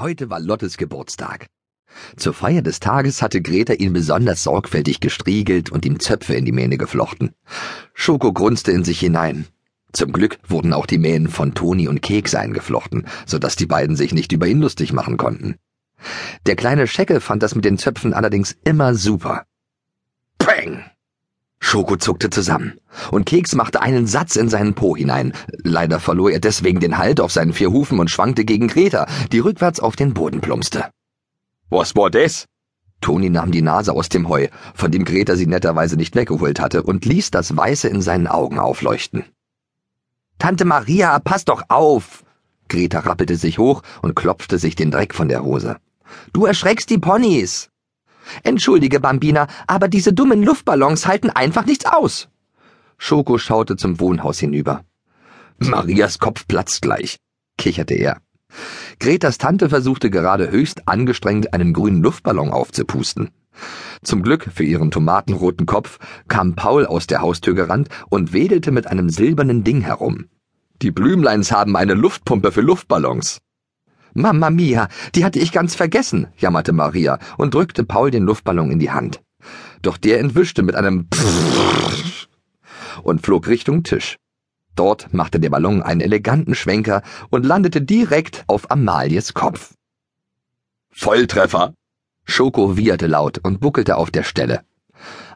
Heute war Lottes Geburtstag. Zur Feier des Tages hatte Greta ihn besonders sorgfältig gestriegelt und ihm Zöpfe in die Mähne geflochten. Schoko grunzte in sich hinein. Zum Glück wurden auch die Mähen von Toni und Keks eingeflochten, so dass die beiden sich nicht über ihn lustig machen konnten. Der kleine Scheckel fand das mit den Zöpfen allerdings immer super. Peng! Schoko zuckte zusammen, und Keks machte einen Satz in seinen Po hinein. Leider verlor er deswegen den Halt auf seinen vier Hufen und schwankte gegen Greta, die rückwärts auf den Boden plumpste. Was war das? Toni nahm die Nase aus dem Heu, von dem Greta sie netterweise nicht weggeholt hatte, und ließ das Weiße in seinen Augen aufleuchten. Tante Maria, pass doch auf! Greta rappelte sich hoch und klopfte sich den Dreck von der Hose. Du erschreckst die Ponys! Entschuldige, Bambina, aber diese dummen Luftballons halten einfach nichts aus. Schoko schaute zum Wohnhaus hinüber. Marias Kopf platzt gleich, kicherte er. Gretas Tante versuchte gerade höchst angestrengt einen grünen Luftballon aufzupusten. Zum Glück für ihren tomatenroten Kopf kam Paul aus der Haustür gerannt und wedelte mit einem silbernen Ding herum. Die Blümleins haben eine Luftpumpe für Luftballons. Mamma mia, die hatte ich ganz vergessen, jammerte Maria und drückte Paul den Luftballon in die Hand. Doch der entwischte mit einem und flog Richtung Tisch. Dort machte der Ballon einen eleganten Schwenker und landete direkt auf Amalies Kopf. Volltreffer! Schoko wieherte laut und buckelte auf der Stelle.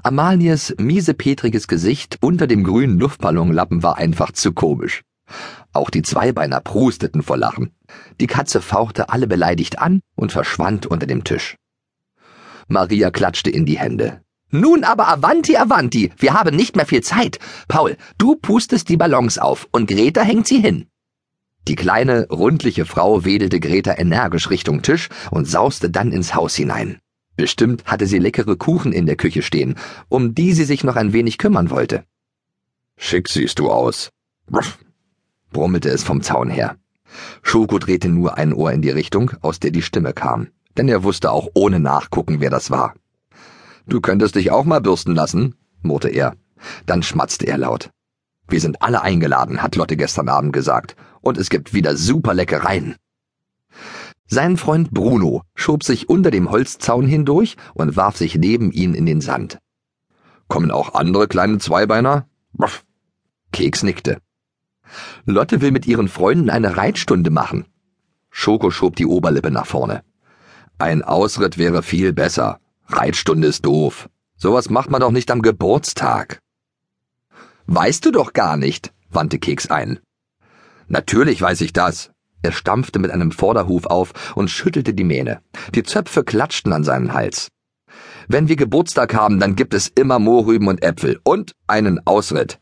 Amalies miesepetriges Gesicht unter dem grünen Luftballonlappen war einfach zu komisch. Auch die Zweibeiner prusteten vor Lachen. Die Katze fauchte alle beleidigt an und verschwand unter dem Tisch. Maria klatschte in die Hände. Nun aber Avanti, Avanti, wir haben nicht mehr viel Zeit. Paul, du pustest die Ballons auf und Greta hängt sie hin. Die kleine, rundliche Frau wedelte Greta energisch Richtung Tisch und sauste dann ins Haus hinein. Bestimmt hatte sie leckere Kuchen in der Küche stehen, um die sie sich noch ein wenig kümmern wollte. Schick siehst du aus, brummelte es vom Zaun her. Schoko drehte nur ein Ohr in die Richtung, aus der die Stimme kam, denn er wusste auch ohne Nachgucken, wer das war. Du könntest dich auch mal bürsten lassen, murrte er. Dann schmatzte er laut. Wir sind alle eingeladen, hat Lotte gestern Abend gesagt, und es gibt wieder super Leckereien. Sein Freund Bruno schob sich unter dem Holzzaun hindurch und warf sich neben ihn in den Sand. Kommen auch andere kleine Zweibeiner? Keks nickte. Lotte will mit ihren Freunden eine Reitstunde machen. Schoko schob die Oberlippe nach vorne. Ein Ausritt wäre viel besser. Reitstunde ist doof. Sowas macht man doch nicht am Geburtstag. Weißt du doch gar nicht, wandte Keks ein. Natürlich weiß ich das. Er stampfte mit einem Vorderhuf auf und schüttelte die Mähne. Die Zöpfe klatschten an seinen Hals. Wenn wir Geburtstag haben, dann gibt es immer Mohrrüben und Äpfel und einen Ausritt.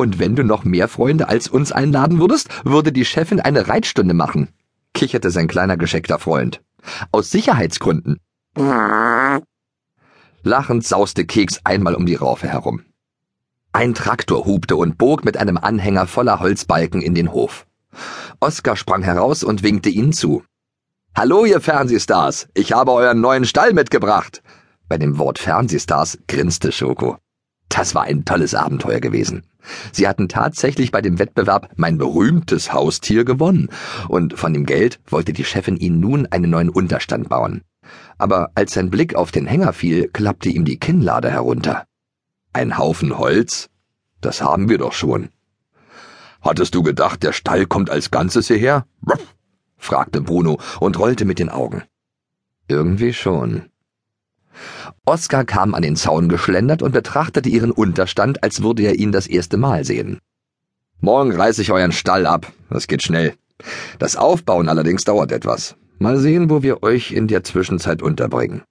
Und wenn du noch mehr Freunde als uns einladen würdest, würde die Chefin eine Reitstunde machen, kicherte sein kleiner gescheckter Freund. Aus Sicherheitsgründen. Lachend sauste Keks einmal um die Raufe herum. Ein Traktor hubte und bog mit einem Anhänger voller Holzbalken in den Hof. Oskar sprang heraus und winkte ihnen zu. Hallo, ihr Fernsehstars, ich habe euren neuen Stall mitgebracht. Bei dem Wort Fernsehstars grinste Schoko. Das war ein tolles Abenteuer gewesen. Sie hatten tatsächlich bei dem Wettbewerb mein berühmtes Haustier gewonnen, und von dem Geld wollte die Chefin ihnen nun einen neuen Unterstand bauen. Aber als sein Blick auf den Hänger fiel, klappte ihm die Kinnlade herunter. Ein Haufen Holz? Das haben wir doch schon. Hattest du gedacht, der Stall kommt als Ganzes hierher? fragte Bruno und rollte mit den Augen. Irgendwie schon. Oskar kam an den Zaun geschlendert und betrachtete ihren Unterstand, als würde er ihn das erste Mal sehen. Morgen reiße ich euren Stall ab. Das geht schnell. Das Aufbauen allerdings dauert etwas. Mal sehen, wo wir euch in der Zwischenzeit unterbringen.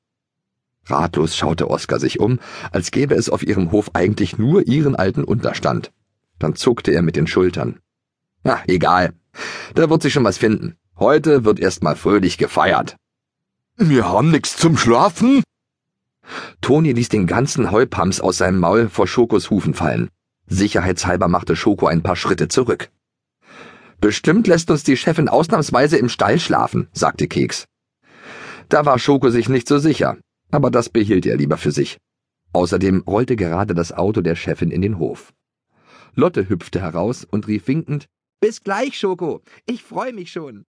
Ratlos schaute Oskar sich um, als gäbe es auf ihrem Hof eigentlich nur ihren alten Unterstand. Dann zuckte er mit den Schultern. Na, egal. Da wird sich schon was finden. Heute wird erst mal fröhlich gefeiert. Wir haben nix zum Schlafen? Toni ließ den ganzen Heupams aus seinem Maul vor Schokos Hufen fallen. Sicherheitshalber machte Schoko ein paar Schritte zurück. Bestimmt lässt uns die Chefin ausnahmsweise im Stall schlafen, sagte Keks. Da war Schoko sich nicht so sicher, aber das behielt er lieber für sich. Außerdem rollte gerade das Auto der Chefin in den Hof. Lotte hüpfte heraus und rief winkend Bis gleich, Schoko. Ich freue mich schon.